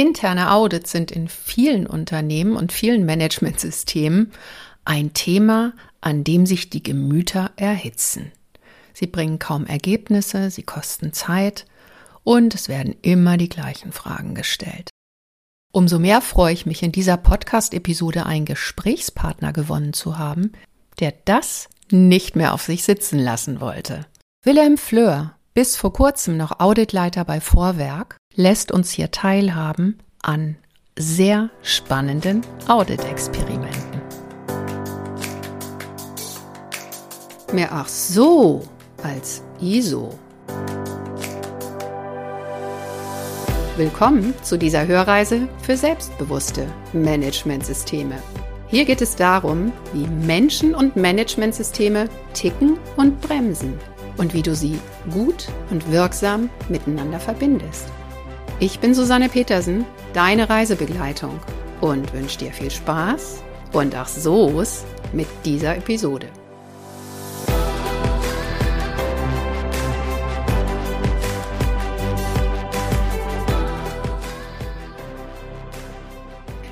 Interne Audits sind in vielen Unternehmen und vielen Managementsystemen ein Thema, an dem sich die Gemüter erhitzen. Sie bringen kaum Ergebnisse, sie kosten Zeit und es werden immer die gleichen Fragen gestellt. Umso mehr freue ich mich in dieser Podcast-Episode einen Gesprächspartner gewonnen zu haben, der das nicht mehr auf sich sitzen lassen wollte. Wilhelm Fleur, bis vor kurzem noch Auditleiter bei Vorwerk, lässt uns hier teilhaben an sehr spannenden Audit-Experimenten. Mehr ach so als ISO. Willkommen zu dieser Hörreise für selbstbewusste Managementsysteme. Hier geht es darum, wie Menschen und Managementsysteme ticken und bremsen und wie du sie gut und wirksam miteinander verbindest. Ich bin Susanne Petersen, deine Reisebegleitung und wünsche dir viel Spaß und ach so's mit dieser Episode.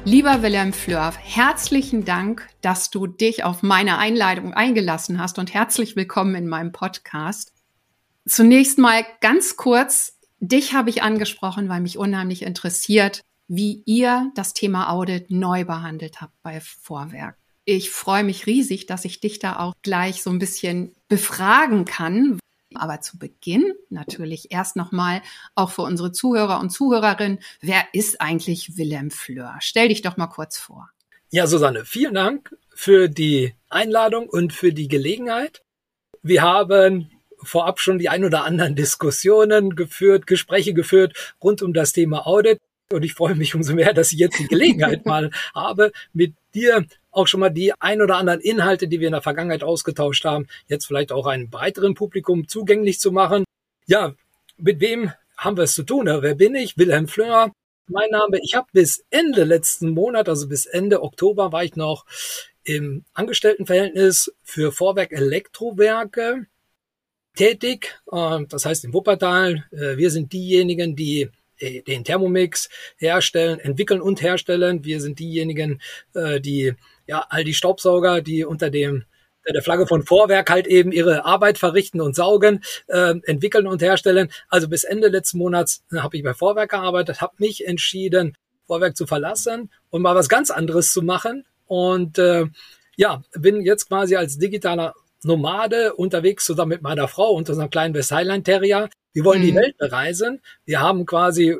Lieber Wilhelm Fleur, herzlichen Dank, dass du dich auf meine Einladung eingelassen hast und herzlich willkommen in meinem Podcast. Zunächst mal ganz kurz Dich habe ich angesprochen, weil mich unheimlich interessiert, wie ihr das Thema Audit neu behandelt habt bei Vorwerk. Ich freue mich riesig, dass ich dich da auch gleich so ein bisschen befragen kann. Aber zu Beginn natürlich erst nochmal auch für unsere Zuhörer und Zuhörerinnen, wer ist eigentlich Willem Fleur? Stell dich doch mal kurz vor. Ja, Susanne, vielen Dank für die Einladung und für die Gelegenheit. Wir haben vorab schon die ein oder anderen Diskussionen geführt, Gespräche geführt rund um das Thema Audit. Und ich freue mich umso mehr, dass ich jetzt die Gelegenheit mal habe, mit dir auch schon mal die ein oder anderen Inhalte, die wir in der Vergangenheit ausgetauscht haben, jetzt vielleicht auch einem breiteren Publikum zugänglich zu machen. Ja, mit wem haben wir es zu tun? Wer bin ich? Wilhelm Fleur. Mein Name. Ich habe bis Ende letzten Monat, also bis Ende Oktober, war ich noch im Angestelltenverhältnis für Vorwerk Elektrowerke tätig. Das heißt in Wuppertal. Äh, wir sind diejenigen, die äh, den Thermomix herstellen, entwickeln und herstellen. Wir sind diejenigen, äh, die ja all die Staubsauger, die unter dem der Flagge von Vorwerk halt eben ihre Arbeit verrichten und saugen, äh, entwickeln und herstellen. Also bis Ende letzten Monats habe ich bei Vorwerk gearbeitet, habe mich entschieden, Vorwerk zu verlassen und mal was ganz anderes zu machen. Und äh, ja, bin jetzt quasi als digitaler Nomade unterwegs zusammen mit meiner Frau und unserem kleinen West Highland Terrier. Wir wollen mhm. die Welt bereisen. Wir haben quasi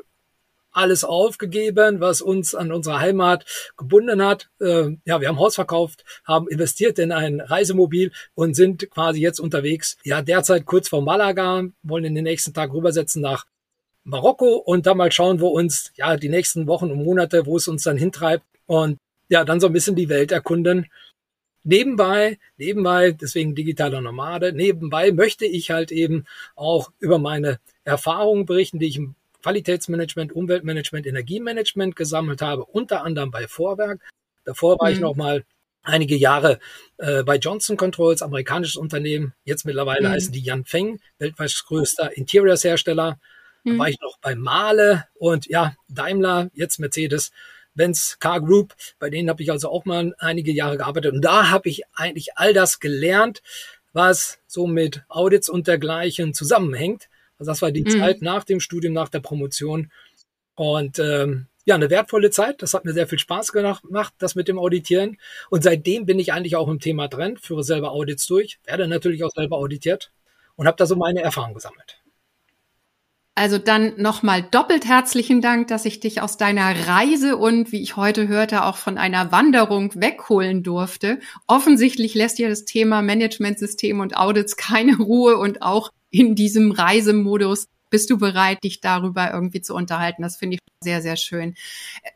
alles aufgegeben, was uns an unserer Heimat gebunden hat. Äh, ja, wir haben Haus verkauft, haben investiert in ein Reisemobil und sind quasi jetzt unterwegs. Ja, derzeit kurz vor Malaga, wollen in den nächsten Tag rübersetzen nach Marokko und dann mal schauen, wo uns ja die nächsten Wochen und Monate, wo es uns dann hintreibt und ja, dann so ein bisschen die Welt erkunden Nebenbei, nebenbei, deswegen digitaler Nomade, nebenbei möchte ich halt eben auch über meine Erfahrungen berichten, die ich im Qualitätsmanagement, Umweltmanagement, Energiemanagement gesammelt habe, unter anderem bei Vorwerk. Davor war mhm. ich noch mal einige Jahre äh, bei Johnson Controls, amerikanisches Unternehmen. Jetzt mittlerweile mhm. heißen die Jan Feng, weltweit größter Interiors-Hersteller. Mhm. Da war ich noch bei Mahle und ja, Daimler, jetzt Mercedes. Benz Car Group, bei denen habe ich also auch mal einige Jahre gearbeitet und da habe ich eigentlich all das gelernt, was so mit Audits und dergleichen zusammenhängt. Also das war die mhm. Zeit nach dem Studium, nach der Promotion und ähm, ja, eine wertvolle Zeit. Das hat mir sehr viel Spaß gemacht, das mit dem Auditieren. Und seitdem bin ich eigentlich auch im Thema drin, führe selber Audits durch, werde natürlich auch selber auditiert und habe da so meine Erfahrungen gesammelt. Also dann nochmal doppelt herzlichen Dank, dass ich dich aus deiner Reise und, wie ich heute hörte, auch von einer Wanderung wegholen durfte. Offensichtlich lässt dir das Thema Managementsystem und Audits keine Ruhe und auch in diesem Reisemodus bist du bereit, dich darüber irgendwie zu unterhalten. Das finde ich sehr, sehr schön.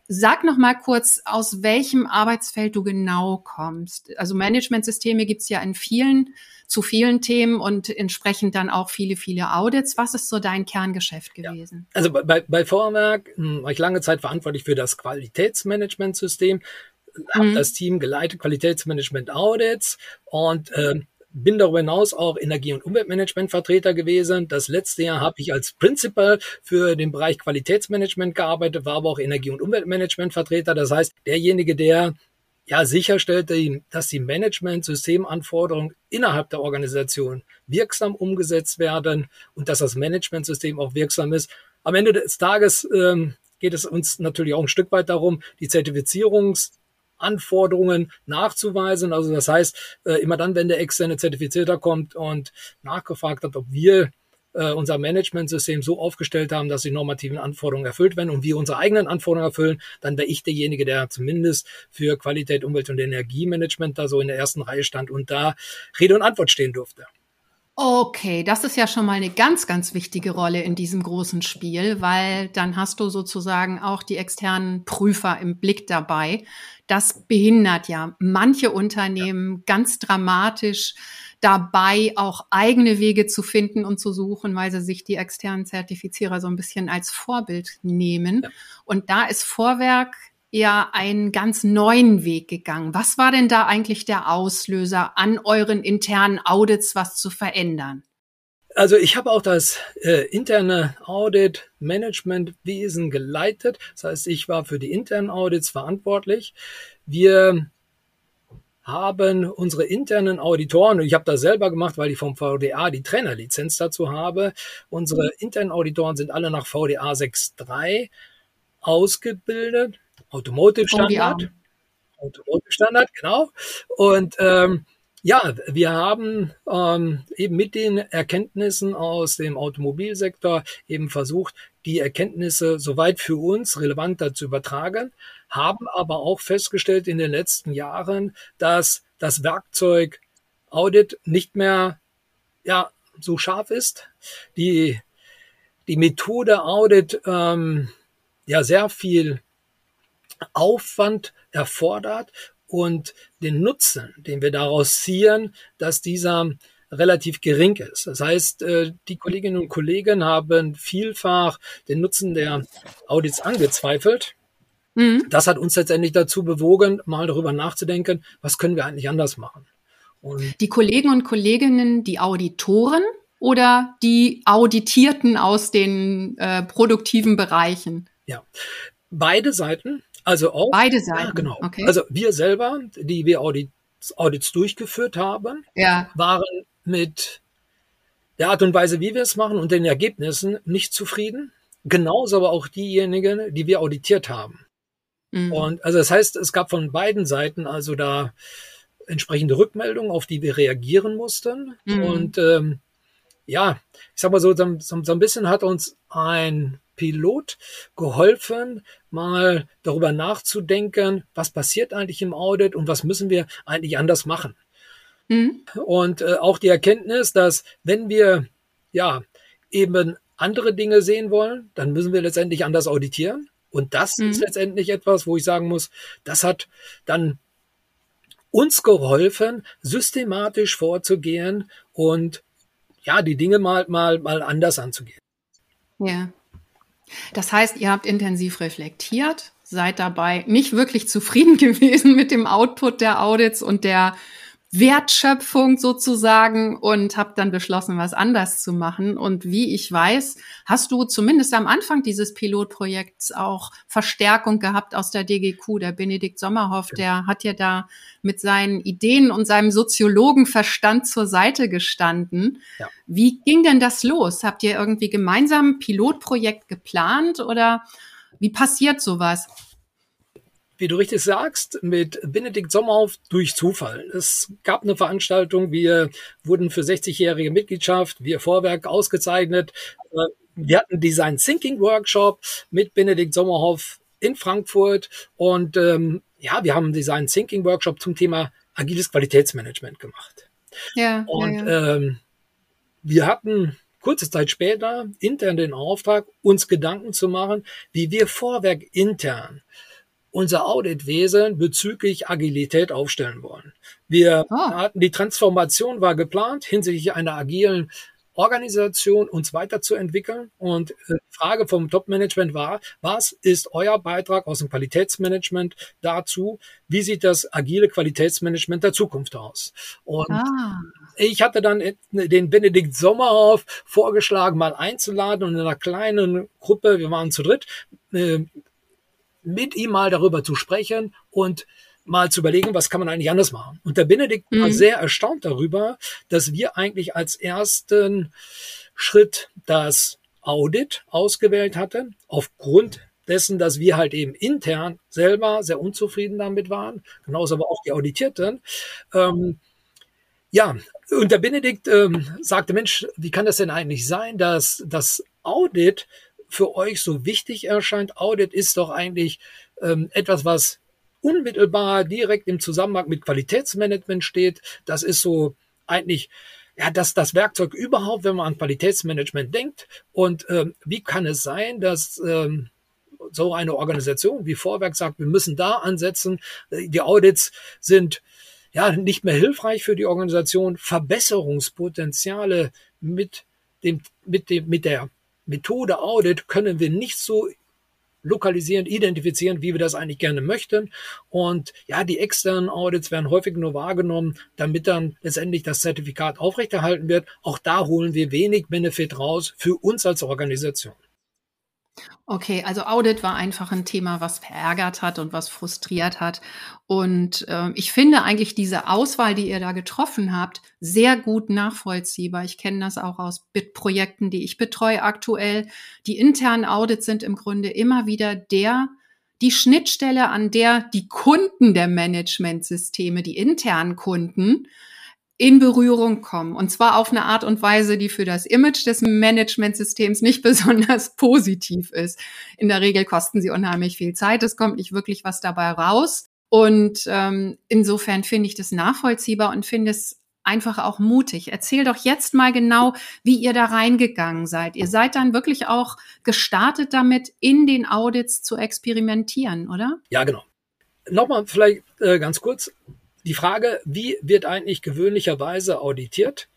Sag noch mal kurz, aus welchem Arbeitsfeld du genau kommst. Also Managementsysteme gibt's ja in vielen zu vielen Themen und entsprechend dann auch viele, viele Audits. Was ist so dein Kerngeschäft gewesen? Ja. Also bei, bei Vorwerk hm, war ich lange Zeit verantwortlich für das Qualitätsmanagementsystem, habe mhm. das Team geleitet, Qualitätsmanagement Audits und äh, bin darüber hinaus auch Energie- und Umweltmanagementvertreter gewesen. Das letzte Jahr habe ich als Principal für den Bereich Qualitätsmanagement gearbeitet, war aber auch Energie- und Umweltmanagementvertreter. Das heißt, derjenige, der ja sicherstellt, dass die Management-Systemanforderungen innerhalb der Organisation wirksam umgesetzt werden und dass das Managementsystem auch wirksam ist. Am Ende des Tages ähm, geht es uns natürlich auch ein Stück weit darum, die Zertifizierungs Anforderungen nachzuweisen. Also das heißt, äh, immer dann, wenn der externe Zertifizierter kommt und nachgefragt hat, ob wir äh, unser Managementsystem so aufgestellt haben, dass die normativen Anforderungen erfüllt werden und wir unsere eigenen Anforderungen erfüllen, dann wäre ich derjenige, der zumindest für Qualität, Umwelt und Energiemanagement da so in der ersten Reihe stand und da Rede und Antwort stehen durfte. Okay, das ist ja schon mal eine ganz, ganz wichtige Rolle in diesem großen Spiel, weil dann hast du sozusagen auch die externen Prüfer im Blick dabei. Das behindert ja manche Unternehmen ja. ganz dramatisch dabei, auch eigene Wege zu finden und zu suchen, weil sie sich die externen Zertifizierer so ein bisschen als Vorbild nehmen. Ja. Und da ist Vorwerk ja einen ganz neuen Weg gegangen. Was war denn da eigentlich der Auslöser, an euren internen Audits was zu verändern? Also ich habe auch das äh, interne Audit-Management-Wesen geleitet. Das heißt, ich war für die internen Audits verantwortlich. Wir haben unsere internen Auditoren, und ich habe das selber gemacht, weil ich vom VDA die Trainerlizenz dazu habe, unsere internen Auditoren sind alle nach VDA 6.3 ausgebildet Automotive Standard. Automotive Standard, genau. Und ähm, ja, wir haben ähm, eben mit den Erkenntnissen aus dem Automobilsektor eben versucht, die Erkenntnisse soweit für uns relevanter zu übertragen, haben aber auch festgestellt in den letzten Jahren, dass das Werkzeug Audit nicht mehr ja so scharf ist. Die die Methode Audit ähm, ja sehr viel Aufwand erfordert und den Nutzen, den wir daraus ziehen, dass dieser relativ gering ist. Das heißt, äh, die Kolleginnen und Kollegen haben vielfach den Nutzen der Audits angezweifelt. Mhm. Das hat uns letztendlich dazu bewogen, mal darüber nachzudenken, was können wir eigentlich anders machen. Und die Kollegen und Kolleginnen, die Auditoren oder die Auditierten aus den äh, produktiven Bereichen? Ja, beide Seiten. Also auch. Beide Seiten. Ja, genau. Okay. Also wir selber, die wir Audits, Audits durchgeführt haben, ja. waren mit der Art und Weise, wie wir es machen und den Ergebnissen nicht zufrieden. Genauso aber auch diejenigen, die wir auditiert haben. Mhm. Und also das heißt, es gab von beiden Seiten also da entsprechende Rückmeldungen, auf die wir reagieren mussten. Mhm. Und ähm, ja, ich sag mal so, so, so ein bisschen hat uns ein Pilot geholfen, mal darüber nachzudenken, was passiert eigentlich im Audit und was müssen wir eigentlich anders machen. Mhm. Und äh, auch die Erkenntnis, dass wenn wir ja eben andere Dinge sehen wollen, dann müssen wir letztendlich anders auditieren. Und das mhm. ist letztendlich etwas, wo ich sagen muss, das hat dann uns geholfen, systematisch vorzugehen und ja, die Dinge mal, mal, mal anders anzugehen. Ja. Das heißt, ihr habt intensiv reflektiert, seid dabei nicht wirklich zufrieden gewesen mit dem Output der Audits und der Wertschöpfung sozusagen und habe dann beschlossen, was anders zu machen. Und wie ich weiß, hast du zumindest am Anfang dieses Pilotprojekts auch Verstärkung gehabt aus der DGQ. Der Benedikt Sommerhoff, der hat ja da mit seinen Ideen und seinem Soziologenverstand zur Seite gestanden. Ja. Wie ging denn das los? Habt ihr irgendwie gemeinsam ein Pilotprojekt geplant oder wie passiert sowas? Wie du richtig sagst, mit Benedikt Sommerhoff durch Zufall. Es gab eine Veranstaltung, wir wurden für 60-jährige Mitgliedschaft, wir Vorwerk ausgezeichnet. Äh, wir hatten Design Thinking Workshop mit Benedikt Sommerhoff in Frankfurt und ähm, ja, wir haben einen Design Thinking Workshop zum Thema agiles Qualitätsmanagement gemacht. Ja. Und ja, ja. Ähm, wir hatten kurze Zeit später intern den Auftrag, uns Gedanken zu machen, wie wir Vorwerk intern unser Auditwesen bezüglich Agilität aufstellen wollen. Wir oh. hatten die Transformation war geplant hinsichtlich einer agilen Organisation uns weiterzuentwickeln. Und äh, die Frage vom Top-Management war, was ist euer Beitrag aus dem Qualitätsmanagement dazu? Wie sieht das agile Qualitätsmanagement der Zukunft aus? Und ah. ich hatte dann den Benedikt Sommerhoff vorgeschlagen, mal einzuladen und in einer kleinen Gruppe, wir waren zu dritt, äh, mit ihm mal darüber zu sprechen und mal zu überlegen, was kann man eigentlich anders machen. Und der Benedikt mhm. war sehr erstaunt darüber, dass wir eigentlich als ersten Schritt das Audit ausgewählt hatten, aufgrund dessen, dass wir halt eben intern selber sehr unzufrieden damit waren, genauso aber auch die Auditierten. Ähm, ja, und der Benedikt ähm, sagte, Mensch, wie kann das denn eigentlich sein, dass das Audit für euch so wichtig erscheint? Audit ist doch eigentlich ähm, etwas, was unmittelbar direkt im Zusammenhang mit Qualitätsmanagement steht. Das ist so eigentlich ja, das, das Werkzeug überhaupt, wenn man an Qualitätsmanagement denkt. Und ähm, wie kann es sein, dass ähm, so eine Organisation wie Vorwerk sagt, wir müssen da ansetzen. Die Audits sind ja nicht mehr hilfreich für die Organisation. Verbesserungspotenziale mit dem, mit dem, mit der Methode Audit können wir nicht so lokalisieren, identifizieren, wie wir das eigentlich gerne möchten. Und ja, die externen Audits werden häufig nur wahrgenommen, damit dann letztendlich das Zertifikat aufrechterhalten wird. Auch da holen wir wenig Benefit raus für uns als Organisation. Okay, also Audit war einfach ein Thema, was verärgert hat und was frustriert hat. Und äh, ich finde eigentlich diese Auswahl, die ihr da getroffen habt, sehr gut nachvollziehbar. Ich kenne das auch aus BIT-Projekten, die ich betreue aktuell. Die internen Audits sind im Grunde immer wieder der, die Schnittstelle, an der die Kunden der Managementsysteme, die internen Kunden, in Berührung kommen. Und zwar auf eine Art und Weise, die für das Image des Managementsystems nicht besonders positiv ist. In der Regel kosten sie unheimlich viel Zeit. Es kommt nicht wirklich was dabei raus. Und ähm, insofern finde ich das nachvollziehbar und finde es einfach auch mutig. Erzähl doch jetzt mal genau, wie ihr da reingegangen seid. Ihr seid dann wirklich auch gestartet damit, in den Audits zu experimentieren, oder? Ja, genau. Nochmal vielleicht äh, ganz kurz die Frage, wie wird eigentlich gewöhnlicherweise auditiert?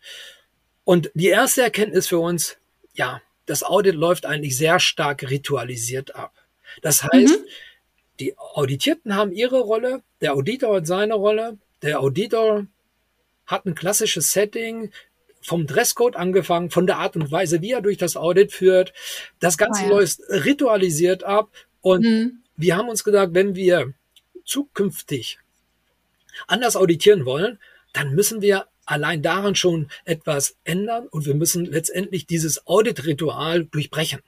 Und die erste Erkenntnis für uns, ja, das Audit läuft eigentlich sehr stark ritualisiert ab. Das heißt, mhm. die Auditierten haben ihre Rolle, der Auditor hat seine Rolle, der Auditor hat ein klassisches Setting, vom Dresscode angefangen, von der Art und Weise, wie er durch das Audit führt. Das Ganze oh ja. läuft ritualisiert ab. Und mhm. wir haben uns gesagt, wenn wir zukünftig anders auditieren wollen, dann müssen wir allein daran schon etwas ändern und wir müssen letztendlich dieses Audit-Ritual durchbrechen.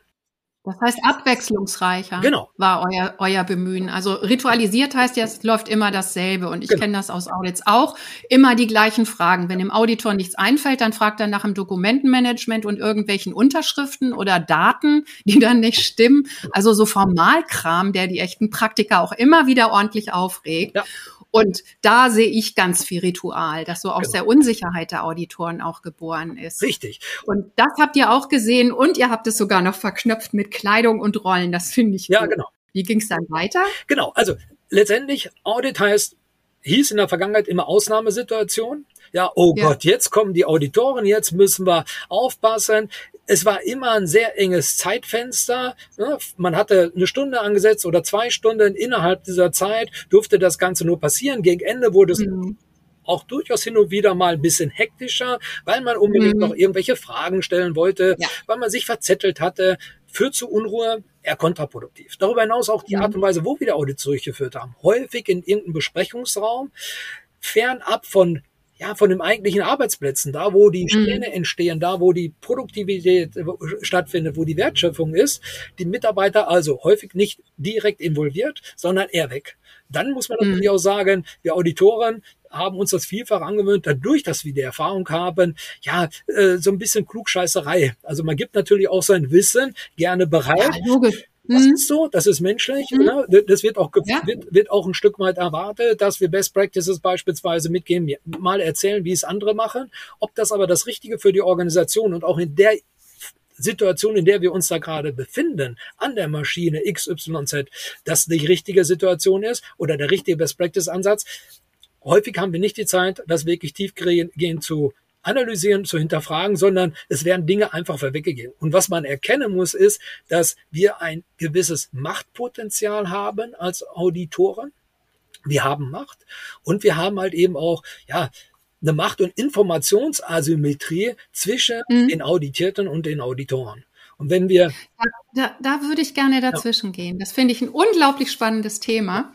Das heißt, abwechslungsreicher genau. war euer, euer Bemühen. Also ritualisiert heißt ja, es läuft immer dasselbe. Und ich genau. kenne das aus Audits auch. Immer die gleichen Fragen. Wenn dem Auditor nichts einfällt, dann fragt er nach dem Dokumentenmanagement und irgendwelchen Unterschriften oder Daten, die dann nicht stimmen. Also so Formalkram, der die echten Praktiker auch immer wieder ordentlich aufregt. Ja. Und da sehe ich ganz viel Ritual, das so aus genau. der Unsicherheit der Auditoren auch geboren ist. Richtig. Und das habt ihr auch gesehen und ihr habt es sogar noch verknöpft mit Kleidung und Rollen. Das finde ich Ja, gut. genau. Wie ging es dann weiter? Genau, also letztendlich Audit heißt, hieß in der Vergangenheit immer Ausnahmesituation. Ja, oh ja. Gott, jetzt kommen die Auditoren, jetzt müssen wir aufpassen. Es war immer ein sehr enges Zeitfenster. Ne? Man hatte eine Stunde angesetzt oder zwei Stunden. Innerhalb dieser Zeit durfte das Ganze nur passieren. Gegen Ende wurde es mhm. auch durchaus hin und wieder mal ein bisschen hektischer, weil man unbedingt mhm. noch irgendwelche Fragen stellen wollte, ja. weil man sich verzettelt hatte. Führt zu Unruhe, eher kontraproduktiv. Darüber hinaus auch die mhm. Art und Weise, wo wir die Audits durchgeführt haben. Häufig in irgendeinem Besprechungsraum, fernab von ja, von den eigentlichen Arbeitsplätzen, da wo die Sterne mhm. entstehen, da wo die Produktivität äh, stattfindet, wo die Wertschöpfung ist, die Mitarbeiter also häufig nicht direkt involviert, sondern eher weg. Dann muss man mhm. natürlich auch sagen, wir Auditoren haben uns das vielfach angewöhnt, dadurch, dass wir die Erfahrung haben, ja, äh, so ein bisschen Klugscheißerei. Also man gibt natürlich auch sein Wissen gerne bereit. Ja. Das mhm. ist so, das ist menschlich. Mhm. Ne? Das wird auch, ja. wird, wird auch ein Stück weit erwartet, dass wir Best Practices beispielsweise mitgeben, mal erzählen, wie es andere machen. Ob das aber das Richtige für die Organisation und auch in der Situation, in der wir uns da gerade befinden, an der Maschine XYZ, das die richtige Situation ist oder der richtige Best Practice Ansatz. Häufig haben wir nicht die Zeit, das wirklich tiefgehend zu analysieren, zu hinterfragen, sondern es werden Dinge einfach vorweggegeben. Und was man erkennen muss, ist, dass wir ein gewisses Machtpotenzial haben als Auditoren. Wir haben Macht und wir haben halt eben auch, ja, eine Macht- und Informationsasymmetrie zwischen mhm. den Auditierten und den Auditoren. Und wenn wir. Da, da, da würde ich gerne dazwischen ja. gehen. Das finde ich ein unglaublich spannendes Thema,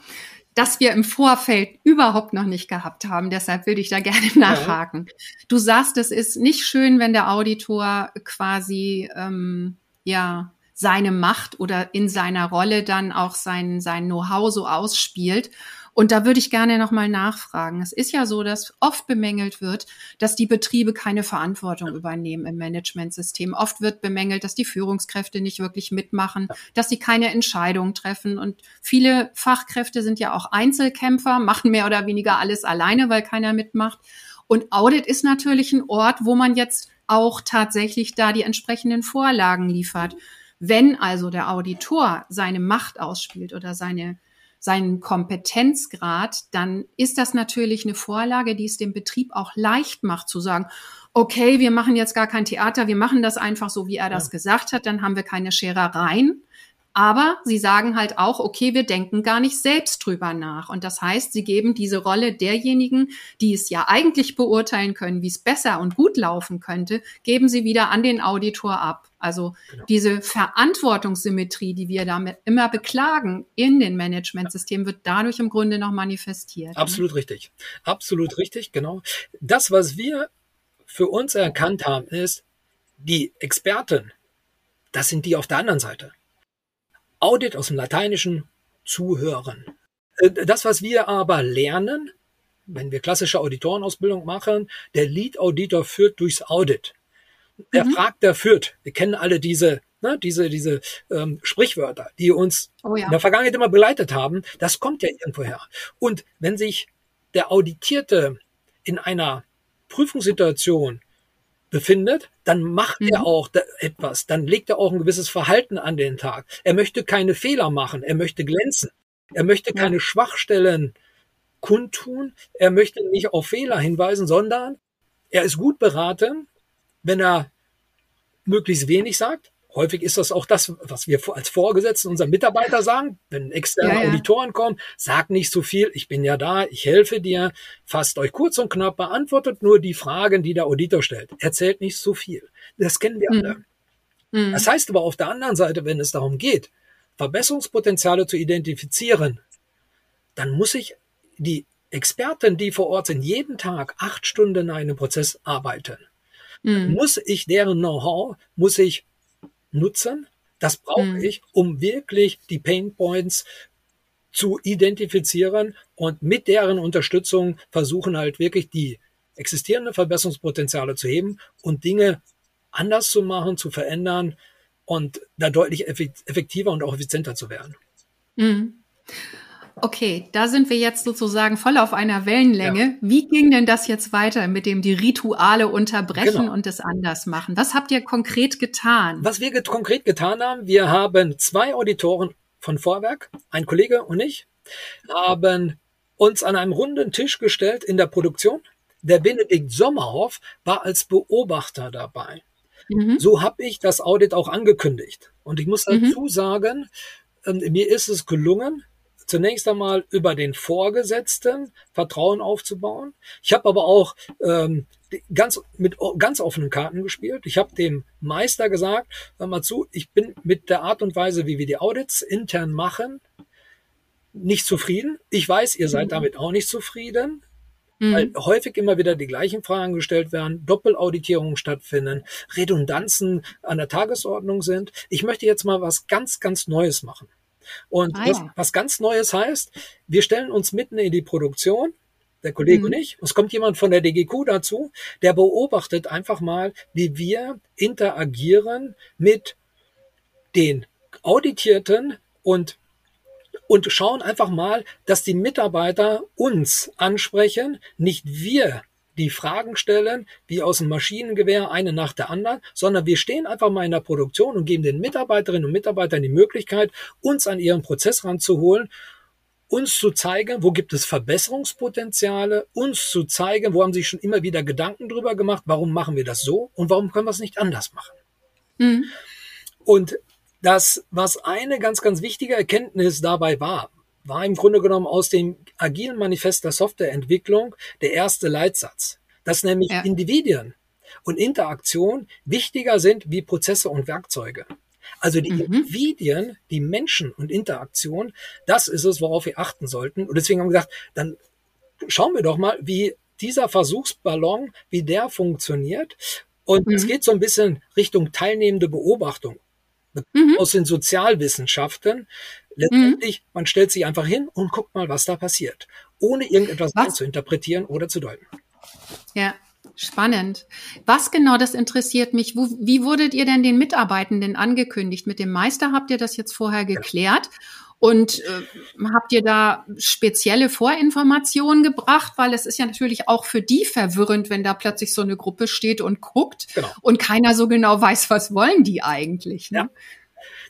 das wir im Vorfeld überhaupt noch nicht gehabt haben. Deshalb würde ich da gerne nachhaken. Ja. Du sagst, es ist nicht schön, wenn der Auditor quasi, ähm, ja, seine Macht oder in seiner Rolle dann auch sein, sein Know-how so ausspielt. Und da würde ich gerne nochmal nachfragen. Es ist ja so, dass oft bemängelt wird, dass die Betriebe keine Verantwortung übernehmen im Managementsystem. Oft wird bemängelt, dass die Führungskräfte nicht wirklich mitmachen, dass sie keine Entscheidungen treffen. Und viele Fachkräfte sind ja auch Einzelkämpfer, machen mehr oder weniger alles alleine, weil keiner mitmacht. Und Audit ist natürlich ein Ort, wo man jetzt auch tatsächlich da die entsprechenden Vorlagen liefert. Wenn also der Auditor seine Macht ausspielt oder seine seinen Kompetenzgrad, dann ist das natürlich eine Vorlage, die es dem Betrieb auch leicht macht zu sagen, okay, wir machen jetzt gar kein Theater, wir machen das einfach so, wie er das ja. gesagt hat, dann haben wir keine Scherereien. Aber sie sagen halt auch, okay, wir denken gar nicht selbst drüber nach. Und das heißt, sie geben diese Rolle derjenigen, die es ja eigentlich beurteilen können, wie es besser und gut laufen könnte, geben sie wieder an den Auditor ab. Also genau. diese Verantwortungssymmetrie, die wir damit immer beklagen in den Managementsystemen, wird dadurch im Grunde noch manifestiert. Ne? Absolut ne? richtig. Absolut richtig, genau. Das, was wir für uns erkannt haben, ist, die Experten, das sind die auf der anderen Seite. Audit aus dem Lateinischen zuhören. Äh, das, was wir aber lernen, wenn wir klassische Auditorenausbildung machen, der Lead-Auditor führt durchs Audit. Er mhm. fragt, der führt. Wir kennen alle diese, ne, diese, diese ähm, Sprichwörter, die uns oh ja. in der Vergangenheit immer begleitet haben. Das kommt ja irgendwoher. Und wenn sich der Auditierte in einer Prüfungssituation befindet, dann macht mhm. er auch etwas, dann legt er auch ein gewisses Verhalten an den Tag. Er möchte keine Fehler machen, er möchte glänzen, er möchte ja. keine Schwachstellen kundtun, er möchte nicht auf Fehler hinweisen, sondern er ist gut beraten, wenn er möglichst wenig sagt, Häufig ist das auch das, was wir als Vorgesetzten unseren Mitarbeiter sagen. Wenn externe ja, ja. Auditoren kommen, sag nicht so viel, ich bin ja da, ich helfe dir, fasst euch kurz und knapp, beantwortet nur die Fragen, die der Auditor stellt. Erzählt nicht so viel. Das kennen wir mhm. alle. Mhm. Das heißt aber auf der anderen Seite, wenn es darum geht, Verbesserungspotenziale zu identifizieren, dann muss ich die Experten, die vor Ort sind, jeden Tag acht Stunden in einem Prozess arbeiten. Mhm. Muss ich deren Know-how, muss ich nutzen. Das brauche mhm. ich, um wirklich die Pain Points zu identifizieren und mit deren Unterstützung versuchen halt wirklich die existierenden Verbesserungspotenziale zu heben und Dinge anders zu machen, zu verändern und da deutlich effektiver und auch effizienter zu werden. Mhm. Okay, da sind wir jetzt sozusagen voll auf einer Wellenlänge. Ja. Wie ging denn das jetzt weiter mit dem die Rituale unterbrechen genau. und es anders machen? Was habt ihr konkret getan? Was wir get konkret getan haben, wir haben zwei Auditoren von Vorwerk, ein Kollege und ich, haben uns an einem runden Tisch gestellt in der Produktion. Der Benedikt Sommerhoff war als Beobachter dabei. Mhm. So habe ich das Audit auch angekündigt. Und ich muss mhm. dazu mhm. sagen, ähm, mir ist es gelungen, zunächst einmal über den Vorgesetzten Vertrauen aufzubauen. Ich habe aber auch ähm, ganz mit ganz offenen Karten gespielt. Ich habe dem Meister gesagt, hör mal zu, ich bin mit der Art und Weise, wie wir die Audits intern machen, nicht zufrieden. Ich weiß, ihr seid mhm. damit auch nicht zufrieden. Mhm. Weil häufig immer wieder die gleichen Fragen gestellt werden, Doppelauditierungen stattfinden, Redundanzen an der Tagesordnung sind. Ich möchte jetzt mal was ganz, ganz Neues machen. Und ah, was, ja. was ganz Neues heißt, wir stellen uns mitten in die Produktion, der Kollege mhm. und ich. Es kommt jemand von der DGQ dazu, der beobachtet einfach mal, wie wir interagieren mit den Auditierten und und schauen einfach mal, dass die Mitarbeiter uns ansprechen, nicht wir die Fragen stellen, wie aus dem Maschinengewehr, eine nach der anderen, sondern wir stehen einfach mal in der Produktion und geben den Mitarbeiterinnen und Mitarbeitern die Möglichkeit, uns an ihren Prozess ranzuholen, uns zu zeigen, wo gibt es Verbesserungspotenziale, uns zu zeigen, wo haben sich schon immer wieder Gedanken drüber gemacht, warum machen wir das so und warum können wir es nicht anders machen. Mhm. Und das, was eine ganz, ganz wichtige Erkenntnis dabei war, war im Grunde genommen aus dem agilen Manifest der Softwareentwicklung der erste Leitsatz. dass nämlich ja. Individuen und Interaktion wichtiger sind wie Prozesse und Werkzeuge. Also die mhm. Individuen, die Menschen und Interaktion, das ist es, worauf wir achten sollten. Und deswegen haben wir gesagt, dann schauen wir doch mal, wie dieser Versuchsballon, wie der funktioniert. Und mhm. es geht so ein bisschen Richtung teilnehmende Beobachtung mhm. aus den Sozialwissenschaften. Letztendlich, mhm. man stellt sich einfach hin und guckt mal, was da passiert, ohne irgendetwas zu interpretieren oder zu deuten. Ja, Spannend. Was genau, das interessiert mich. Wo, wie wurdet ihr denn den Mitarbeitenden angekündigt? Mit dem Meister habt ihr das jetzt vorher geklärt? Und äh, habt ihr da spezielle Vorinformationen gebracht? Weil es ist ja natürlich auch für die verwirrend, wenn da plötzlich so eine Gruppe steht und guckt genau. und keiner so genau weiß, was wollen die eigentlich. Ne? Ja.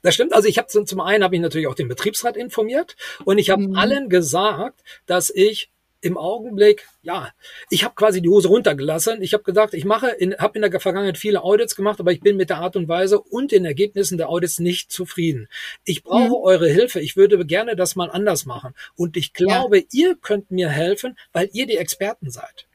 Das stimmt. Also ich habe zum einen habe ich natürlich auch den Betriebsrat informiert und ich habe mhm. allen gesagt, dass ich im Augenblick, ja, ich habe quasi die Hose runtergelassen. Ich habe gesagt, ich mache, in, habe in der Vergangenheit viele Audits gemacht, aber ich bin mit der Art und Weise und den Ergebnissen der Audits nicht zufrieden. Ich brauche mhm. eure Hilfe. Ich würde gerne das mal anders machen. Und ich glaube, ja. ihr könnt mir helfen, weil ihr die Experten seid.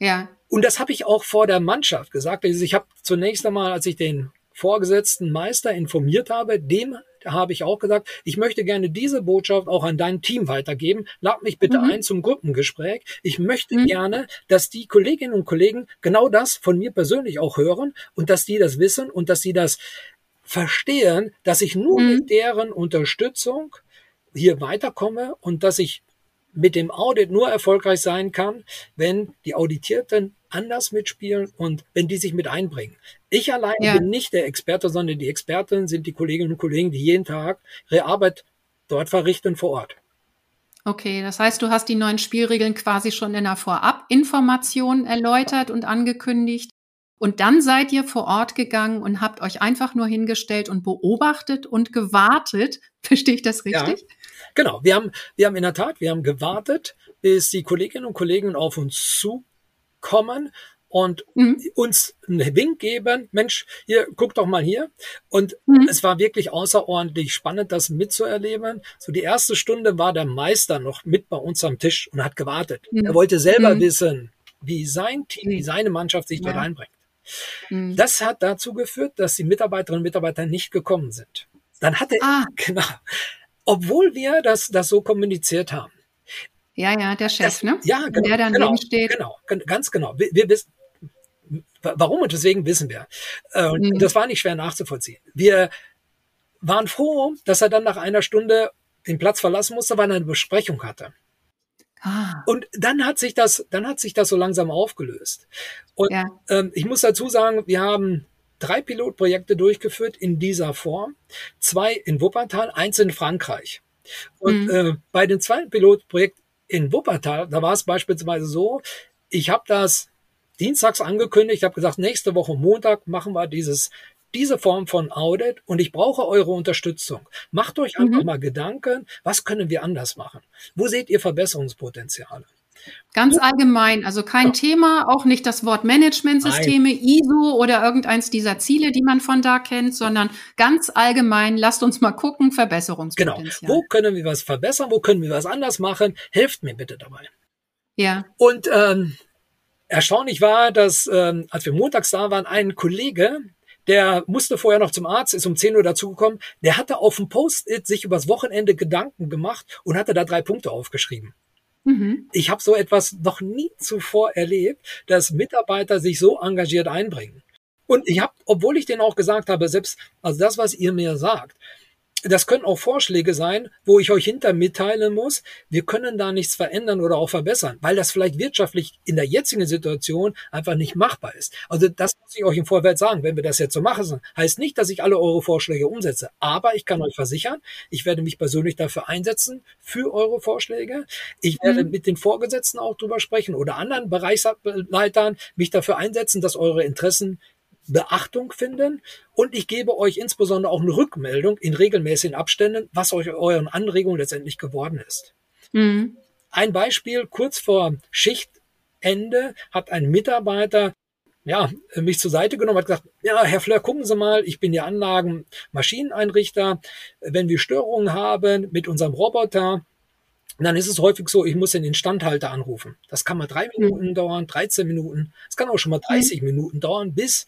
Ja. Und das habe ich auch vor der Mannschaft gesagt. Also ich habe zunächst einmal, als ich den Vorgesetzten Meister informiert habe, dem habe ich auch gesagt, ich möchte gerne diese Botschaft auch an dein Team weitergeben. Lad mich bitte mhm. ein zum Gruppengespräch. Ich möchte mhm. gerne, dass die Kolleginnen und Kollegen genau das von mir persönlich auch hören und dass die das wissen und dass sie das verstehen, dass ich nur mhm. mit deren Unterstützung hier weiterkomme und dass ich mit dem Audit nur erfolgreich sein kann, wenn die Auditierten anders mitspielen und wenn die sich mit einbringen. Ich allein ja. bin nicht der Experte, sondern die Experten sind die Kolleginnen und Kollegen, die jeden Tag ihre Arbeit dort verrichten vor Ort. Okay, das heißt, du hast die neuen Spielregeln quasi schon in der Vorab-Information erläutert und angekündigt. Und dann seid ihr vor Ort gegangen und habt euch einfach nur hingestellt und beobachtet und gewartet. Verstehe ich das richtig? Ja, genau. Wir haben, wir haben in der Tat, wir haben gewartet, bis die Kolleginnen und Kollegen auf uns zukommen und mhm. uns einen Wink geben, Mensch, hier, guck doch mal hier. Und mhm. es war wirklich außerordentlich spannend, das mitzuerleben. So die erste Stunde war der Meister noch mit bei uns am Tisch und hat gewartet. Mhm. Er wollte selber mhm. wissen, wie sein Team, wie mhm. seine Mannschaft sich ja. dort einbringt. Mhm. Das hat dazu geführt, dass die Mitarbeiterinnen und Mitarbeiter nicht gekommen sind. Dann hatte ah. genau, obwohl wir das, das so kommuniziert haben. Ja, ja, der Chef, das, ne? Ja, genau. Der daneben genau, steht. Genau, ganz genau. Wir, wir wissen, warum und deswegen wissen wir. Äh, mhm. Das war nicht schwer nachzuvollziehen. Wir waren froh, dass er dann nach einer Stunde den Platz verlassen musste, weil er eine Besprechung hatte. Ah. Und dann hat sich das, dann hat sich das so langsam aufgelöst. Und ja. ähm, ich muss dazu sagen, wir haben drei Pilotprojekte durchgeführt in dieser Form. Zwei in Wuppertal, eins in Frankreich. Und mhm. äh, bei den zwei Pilotprojekten in Wuppertal, da war es beispielsweise so, ich habe das dienstags angekündigt, ich habe gesagt, nächste Woche Montag machen wir dieses diese Form von Audit und ich brauche eure Unterstützung. Macht euch einfach mhm. mal Gedanken, was können wir anders machen? Wo seht ihr Verbesserungspotenziale? Ganz allgemein, also kein ja. Thema, auch nicht das Wort Managementsysteme, ISO oder irgendeins dieser Ziele, die man von da kennt, sondern ganz allgemein, lasst uns mal gucken, Verbesserungspotenzial. Genau. Wo können wir was verbessern? Wo können wir was anders machen? Helft mir bitte dabei. Ja. Und ähm, erstaunlich war, dass ähm, als wir montags da waren, ein Kollege, der musste vorher noch zum Arzt, ist um 10 Uhr dazugekommen. Der hatte auf dem Post-it sich übers Wochenende Gedanken gemacht und hatte da drei Punkte aufgeschrieben. Mhm. Ich habe so etwas noch nie zuvor erlebt, dass Mitarbeiter sich so engagiert einbringen. Und ich habe, obwohl ich denen auch gesagt habe, selbst also das, was ihr mir sagt, das können auch Vorschläge sein, wo ich euch hinter mitteilen muss, wir können da nichts verändern oder auch verbessern, weil das vielleicht wirtschaftlich in der jetzigen Situation einfach nicht machbar ist. Also das muss ich euch im Vorfeld sagen. Wenn wir das jetzt so machen, heißt nicht, dass ich alle eure Vorschläge umsetze. Aber ich kann euch versichern, ich werde mich persönlich dafür einsetzen, für eure Vorschläge. Ich werde mhm. mit den Vorgesetzten auch drüber sprechen oder anderen Bereichsleitern mich dafür einsetzen, dass eure Interessen Beachtung finden und ich gebe euch insbesondere auch eine Rückmeldung in regelmäßigen Abständen, was euch euren Anregungen letztendlich geworden ist. Mhm. Ein Beispiel, kurz vor Schichtende hat ein Mitarbeiter ja, mich zur Seite genommen, hat gesagt, ja, Herr Fleur, gucken Sie mal, ich bin der Anlagen Maschineneinrichter. Wenn wir Störungen haben mit unserem Roboter, dann ist es häufig so, ich muss den Instandhalter anrufen. Das kann mal drei Minuten mhm. dauern, 13 Minuten. Es kann auch schon mal 30 mhm. Minuten dauern, bis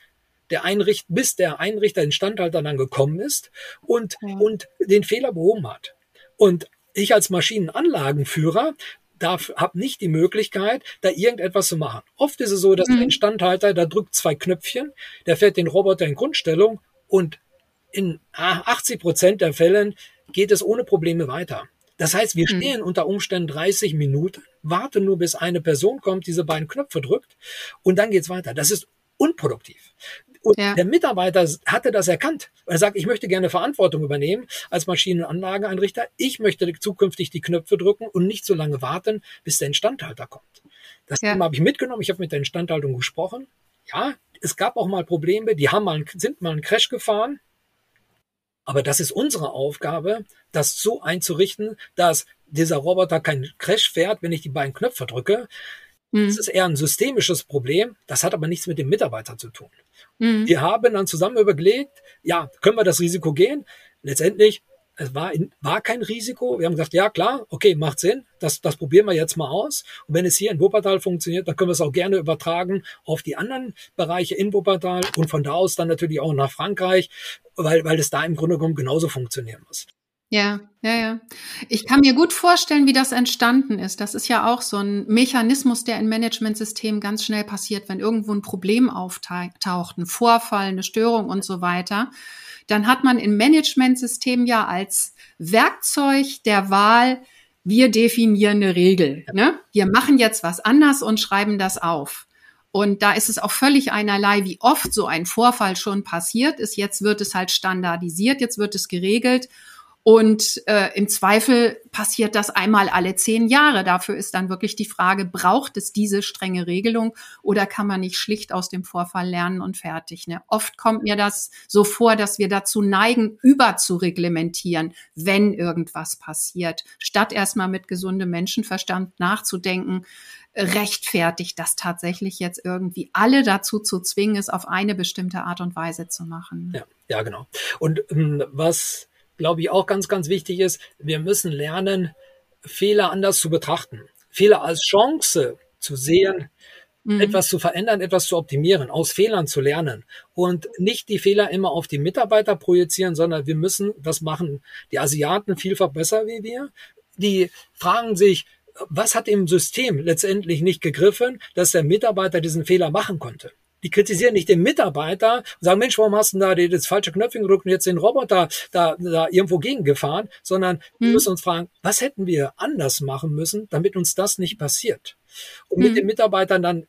der Einrichter, bis der Einrichter, Instandhalter dann gekommen ist und, mhm. und den Fehler behoben hat. Und ich als Maschinenanlagenführer darf, habe nicht die Möglichkeit, da irgendetwas zu machen. Oft ist es so, dass mhm. der Instandhalter, da drückt zwei Knöpfchen, der fährt den Roboter in Grundstellung und in 80 Prozent der Fällen geht es ohne Probleme weiter. Das heißt, wir hm. stehen unter Umständen 30 Minuten, warten nur, bis eine Person kommt, diese beiden Knöpfe drückt und dann geht's weiter. Das ist unproduktiv. Und ja. der Mitarbeiter hatte das erkannt. Er sagt, ich möchte gerne Verantwortung übernehmen als Maschinenanlageneinrichter. Ich möchte zukünftig die Knöpfe drücken und nicht so lange warten, bis der Instandhalter kommt. Das ja. Thema habe ich mitgenommen. Ich habe mit der Instandhaltung gesprochen. Ja, es gab auch mal Probleme. Die haben mal, sind mal einen Crash gefahren. Aber das ist unsere Aufgabe, das so einzurichten, dass dieser Roboter keinen Crash fährt, wenn ich die beiden Knöpfe drücke. Mhm. Das ist eher ein systemisches Problem. Das hat aber nichts mit dem Mitarbeiter zu tun. Mhm. Wir haben dann zusammen überlegt, ja, können wir das Risiko gehen? Letztendlich es war, in, war kein Risiko. Wir haben gesagt, ja klar, okay, macht Sinn, das, das probieren wir jetzt mal aus. Und wenn es hier in Wuppertal funktioniert, dann können wir es auch gerne übertragen auf die anderen Bereiche in Wuppertal und von da aus dann natürlich auch nach Frankreich, weil, weil es da im Grunde genommen genauso funktionieren muss. Ja, ja, ja. Ich kann mir gut vorstellen, wie das entstanden ist. Das ist ja auch so ein Mechanismus, der in Managementsystemen ganz schnell passiert, wenn irgendwo ein Problem auftaucht, ein Vorfall, eine Störung und so weiter dann hat man im Managementsystem ja als Werkzeug der Wahl, wir definieren eine Regel. Ne? Wir machen jetzt was anders und schreiben das auf. Und da ist es auch völlig einerlei, wie oft so ein Vorfall schon passiert ist. Jetzt wird es halt standardisiert, jetzt wird es geregelt. Und äh, im Zweifel passiert das einmal alle zehn Jahre. Dafür ist dann wirklich die Frage, braucht es diese strenge Regelung oder kann man nicht schlicht aus dem Vorfall lernen und fertig? Ne? Oft kommt mir das so vor, dass wir dazu neigen, über zu reglementieren, wenn irgendwas passiert, statt erstmal mit gesundem Menschenverstand nachzudenken, rechtfertigt das tatsächlich jetzt irgendwie alle dazu zu zwingen, es auf eine bestimmte Art und Weise zu machen. Ja, ja genau. Und ähm, was glaube ich, auch ganz, ganz wichtig ist, wir müssen lernen, Fehler anders zu betrachten. Fehler als Chance zu sehen, mhm. etwas zu verändern, etwas zu optimieren, aus Fehlern zu lernen und nicht die Fehler immer auf die Mitarbeiter projizieren, sondern wir müssen, das machen die Asiaten vielfach besser wie wir. Die fragen sich, was hat im System letztendlich nicht gegriffen, dass der Mitarbeiter diesen Fehler machen konnte? Die kritisieren nicht den Mitarbeiter und sagen, Mensch, warum hast du da das falsche Knöpfchen gedrückt und jetzt den Roboter da, da irgendwo gegengefahren, sondern wir hm. müssen uns fragen, was hätten wir anders machen müssen, damit uns das nicht passiert? Und mit hm. den Mitarbeitern dann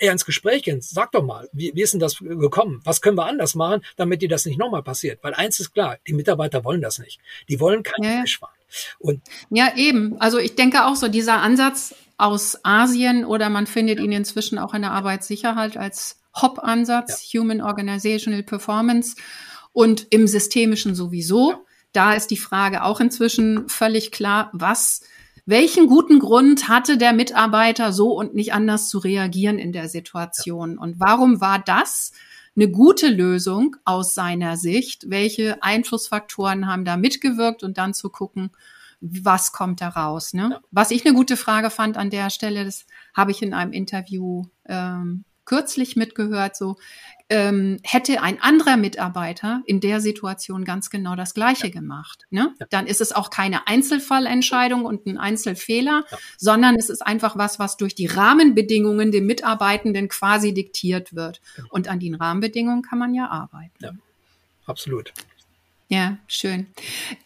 eher ins Gespräch gehen. Sag doch mal, wie, wie ist denn das gekommen? Was können wir anders machen, damit dir das nicht nochmal passiert? Weil eins ist klar, die Mitarbeiter wollen das nicht. Die wollen keinen ja. Cash fahren. Und ja, eben. Also ich denke auch so, dieser Ansatz aus Asien oder man findet ihn inzwischen auch in der Arbeitssicherheit als HOP-Ansatz, ja. Human Organizational Performance und im Systemischen sowieso. Ja. Da ist die Frage auch inzwischen völlig klar, was, welchen guten Grund hatte der Mitarbeiter so und nicht anders zu reagieren in der Situation? Und warum war das eine gute Lösung aus seiner Sicht? Welche Einflussfaktoren haben da mitgewirkt und dann zu gucken, was kommt da raus? Ne? Ja. Was ich eine gute Frage fand an der Stelle, das habe ich in einem Interview ähm, kürzlich mitgehört, so ähm, hätte ein anderer Mitarbeiter in der Situation ganz genau das Gleiche ja. gemacht. Ne? Ja. Dann ist es auch keine Einzelfallentscheidung und ein Einzelfehler, ja. sondern es ist einfach was, was durch die Rahmenbedingungen dem Mitarbeitenden quasi diktiert wird. Genau. Und an den Rahmenbedingungen kann man ja arbeiten. Ja, absolut. Ja, schön.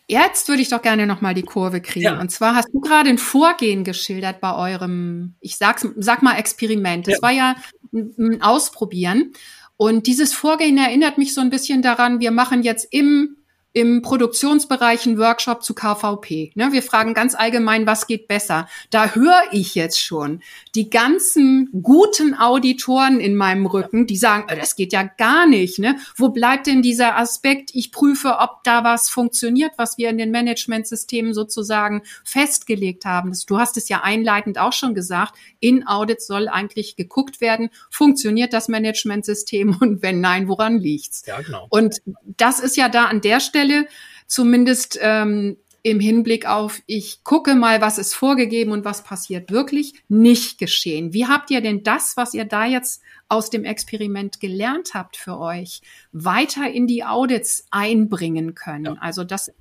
Jetzt würde ich doch gerne noch mal die Kurve kriegen. Ja. Und zwar hast du gerade ein Vorgehen geschildert bei eurem, ich sag's, sag mal Experiment. Das ja. war ja ein Ausprobieren. Und dieses Vorgehen erinnert mich so ein bisschen daran, wir machen jetzt im im Produktionsbereich einen Workshop zu KVP. Ne, wir fragen ganz allgemein, was geht besser? Da höre ich jetzt schon die ganzen guten Auditoren in meinem Rücken, die sagen, äh, das geht ja gar nicht. Ne? Wo bleibt denn dieser Aspekt? Ich prüfe, ob da was funktioniert, was wir in den Managementsystemen sozusagen festgelegt haben. Du hast es ja einleitend auch schon gesagt. In Audits soll eigentlich geguckt werden, funktioniert das Managementsystem und wenn nein, woran liegt's? Ja, genau. Und das ist ja da an der Stelle Stelle zumindest ähm, im Hinblick auf, ich gucke mal, was ist vorgegeben und was passiert wirklich, nicht geschehen. Wie habt ihr denn das, was ihr da jetzt aus dem Experiment gelernt habt für euch, weiter in die Audits einbringen können? Ja. Also das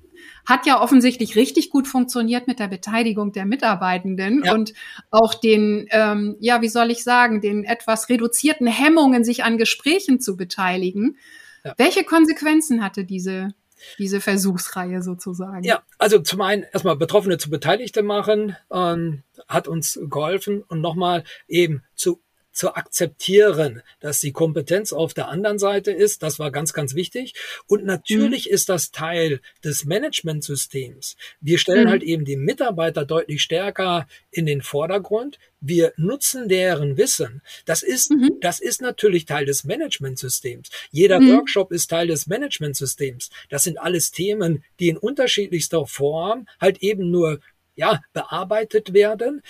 hat ja offensichtlich richtig gut funktioniert mit der Beteiligung der Mitarbeitenden ja. und auch den, ähm, ja, wie soll ich sagen, den etwas reduzierten Hemmungen, sich an Gesprächen zu beteiligen. Ja. Welche Konsequenzen hatte diese diese Versuchsreihe sozusagen. Ja, also zum einen erstmal Betroffene zu Beteiligte machen, ähm, hat uns geholfen und nochmal eben zu zu akzeptieren, dass die Kompetenz auf der anderen Seite ist. Das war ganz, ganz wichtig. Und natürlich mhm. ist das Teil des Managementsystems. Wir stellen mhm. halt eben die Mitarbeiter deutlich stärker in den Vordergrund. Wir nutzen deren Wissen. Das ist, mhm. das ist natürlich Teil des Managementsystems. Jeder mhm. Workshop ist Teil des Managementsystems. Das sind alles Themen, die in unterschiedlichster Form halt eben nur ja, bearbeitet werden.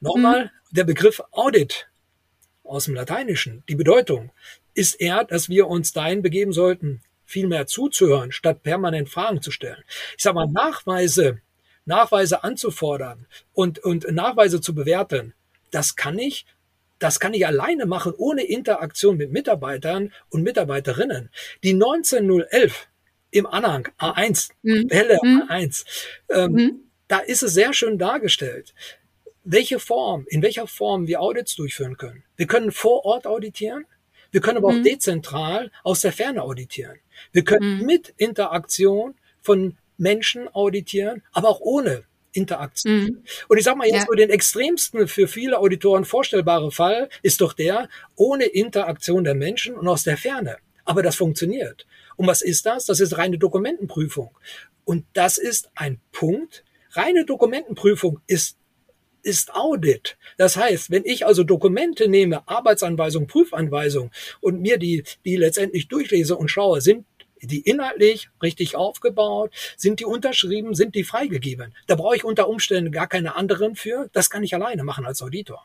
Nochmal, mhm. der Begriff Audit aus dem Lateinischen, die Bedeutung, ist eher, dass wir uns dahin begeben sollten, viel mehr zuzuhören, statt permanent Fragen zu stellen. Ich sage mal, Nachweise, Nachweise anzufordern und, und Nachweise zu bewerten, das kann ich, das kann ich alleine machen, ohne Interaktion mit Mitarbeitern und Mitarbeiterinnen. Die 19011 im Anhang A1, mhm. Welle mhm. A1, ähm, mhm. da ist es sehr schön dargestellt welche Form, in welcher Form wir Audits durchführen können. Wir können vor Ort auditieren, wir können aber mhm. auch dezentral aus der Ferne auditieren. Wir können mhm. mit Interaktion von Menschen auditieren, aber auch ohne Interaktion. Mhm. Und ich sage mal jetzt ja. so den extremsten für viele Auditoren vorstellbare Fall ist doch der ohne Interaktion der Menschen und aus der Ferne. Aber das funktioniert. Und was ist das? Das ist reine Dokumentenprüfung. Und das ist ein Punkt. Reine Dokumentenprüfung ist ist Audit. Das heißt, wenn ich also Dokumente nehme, Arbeitsanweisung, Prüfanweisung und mir die, die letztendlich durchlese und schaue, sind die inhaltlich richtig aufgebaut? Sind die unterschrieben? Sind die freigegeben? Da brauche ich unter Umständen gar keine anderen für. Das kann ich alleine machen als Auditor.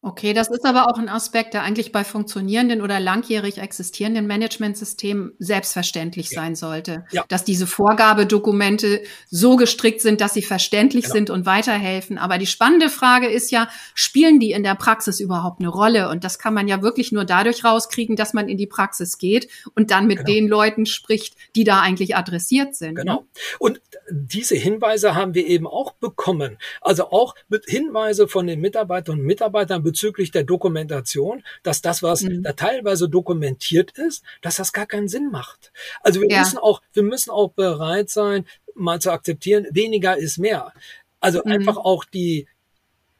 Okay, das ist aber auch ein Aspekt, der eigentlich bei funktionierenden oder langjährig existierenden Managementsystemen selbstverständlich ja. sein sollte. Ja. Dass diese Vorgabedokumente so gestrickt sind, dass sie verständlich genau. sind und weiterhelfen. Aber die spannende Frage ist ja, spielen die in der Praxis überhaupt eine Rolle? Und das kann man ja wirklich nur dadurch rauskriegen, dass man in die Praxis geht und dann mit genau. den Leuten spricht, die da eigentlich adressiert sind. Genau. Ne? Und diese Hinweise haben wir eben auch bekommen. Also auch mit Hinweise von den Mitarbeitern und Mitarbeitern bezüglich der Dokumentation, dass das, was mhm. da teilweise dokumentiert ist, dass das gar keinen Sinn macht. Also wir ja. müssen auch, wir müssen auch bereit sein, mal zu akzeptieren, weniger ist mehr. Also mhm. einfach auch die,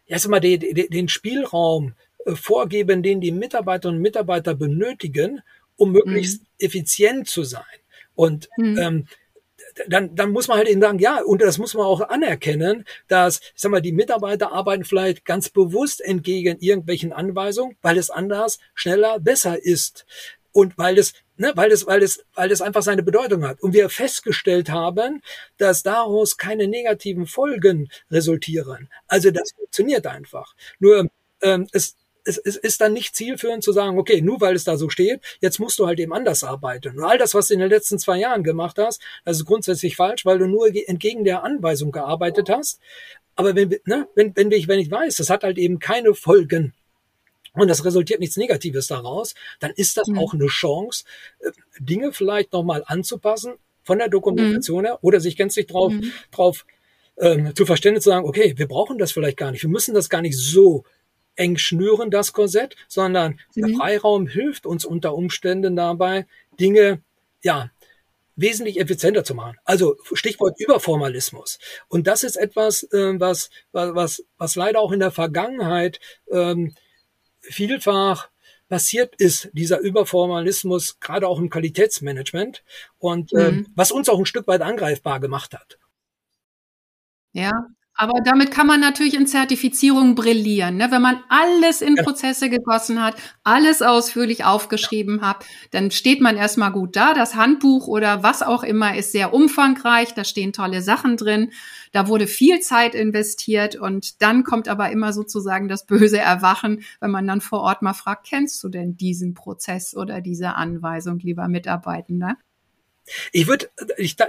erstmal die, die, den Spielraum äh, vorgeben, den die Mitarbeiterinnen und Mitarbeiter benötigen, um möglichst mhm. effizient zu sein. Und mhm. ähm, dann, dann muss man halt eben sagen, ja, und das muss man auch anerkennen, dass, ich sag mal, die Mitarbeiter arbeiten vielleicht ganz bewusst entgegen irgendwelchen Anweisungen, weil es anders, schneller, besser ist. Und weil es, ne, weil es, weil es, weil es einfach seine Bedeutung hat. Und wir festgestellt haben, dass daraus keine negativen Folgen resultieren. Also das funktioniert einfach. Nur ähm, es, es, es ist dann nicht zielführend zu sagen, okay, nur weil es da so steht, jetzt musst du halt eben anders arbeiten. Und all das, was du in den letzten zwei Jahren gemacht hast, das ist grundsätzlich falsch, weil du nur entgegen der Anweisung gearbeitet hast. Aber wenn, ne, wenn, wenn, ich, wenn ich weiß, das hat halt eben keine Folgen und das resultiert nichts Negatives daraus, dann ist das mhm. auch eine Chance, äh, Dinge vielleicht nochmal anzupassen von der Dokumentation mhm. her oder sich gänzlich drauf, mhm. drauf ähm, zu verständigen, zu sagen, okay, wir brauchen das vielleicht gar nicht, wir müssen das gar nicht so eng schnüren, das Korsett, sondern mhm. der Freiraum hilft uns unter Umständen dabei, Dinge, ja, wesentlich effizienter zu machen. Also Stichwort Überformalismus. Und das ist etwas, äh, was, was, was leider auch in der Vergangenheit ähm, vielfach passiert ist, dieser Überformalismus, gerade auch im Qualitätsmanagement und ähm, mhm. was uns auch ein Stück weit angreifbar gemacht hat. Ja, aber damit kann man natürlich in Zertifizierung brillieren. Ne? Wenn man alles in Prozesse gegossen hat, alles ausführlich aufgeschrieben hat, dann steht man erstmal gut da. Das Handbuch oder was auch immer ist sehr umfangreich. Da stehen tolle Sachen drin. Da wurde viel Zeit investiert und dann kommt aber immer sozusagen das böse Erwachen, wenn man dann vor Ort mal fragt, kennst du denn diesen Prozess oder diese Anweisung, lieber Mitarbeitender? Ich würde,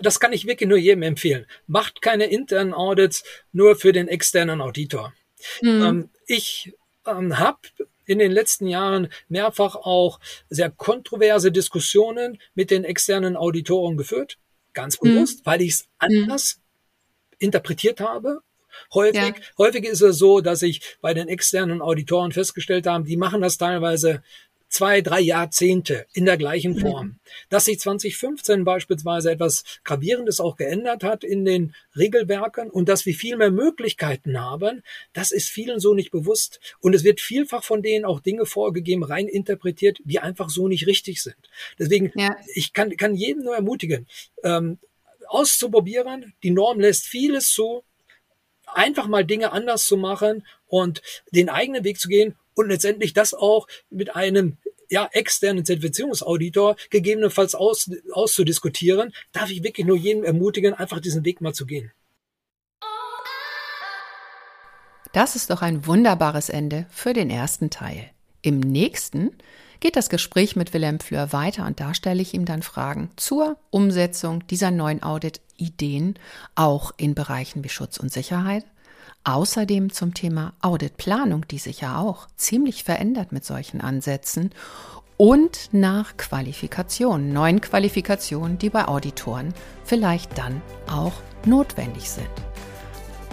das kann ich wirklich nur jedem empfehlen. Macht keine internen Audits nur für den externen Auditor. Mhm. Ähm, ich ähm, habe in den letzten Jahren mehrfach auch sehr kontroverse Diskussionen mit den externen Auditoren geführt. Ganz mhm. bewusst, mhm. weil ich es anders mhm. interpretiert habe Häufig, ja. häufig ist es so, dass ich bei den externen Auditoren festgestellt habe, die machen das teilweise zwei, drei Jahrzehnte in der gleichen mhm. Form. Dass sich 2015 beispielsweise etwas Gravierendes auch geändert hat in den Regelwerken und dass wir viel mehr Möglichkeiten haben, das ist vielen so nicht bewusst. Und es wird vielfach von denen auch Dinge vorgegeben, rein interpretiert, die einfach so nicht richtig sind. Deswegen, ja. ich kann, kann jeden nur ermutigen, ähm, auszuprobieren. Die Norm lässt vieles zu, einfach mal Dinge anders zu machen und den eigenen Weg zu gehen und letztendlich das auch mit einem ja, externen Zertifizierungsauditor gegebenenfalls aus, auszudiskutieren, darf ich wirklich nur jedem ermutigen, einfach diesen Weg mal zu gehen. Das ist doch ein wunderbares Ende für den ersten Teil. Im nächsten geht das Gespräch mit Wilhelm Fleur weiter und da stelle ich ihm dann Fragen zur Umsetzung dieser neuen Audit-Ideen, auch in Bereichen wie Schutz und Sicherheit. Außerdem zum Thema Auditplanung, die sich ja auch ziemlich verändert mit solchen Ansätzen. Und nach Qualifikationen, neuen Qualifikationen, die bei Auditoren vielleicht dann auch notwendig sind.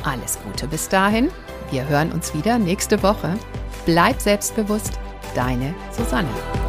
Alles Gute bis dahin. Wir hören uns wieder nächste Woche. Bleib selbstbewusst Deine Susanne.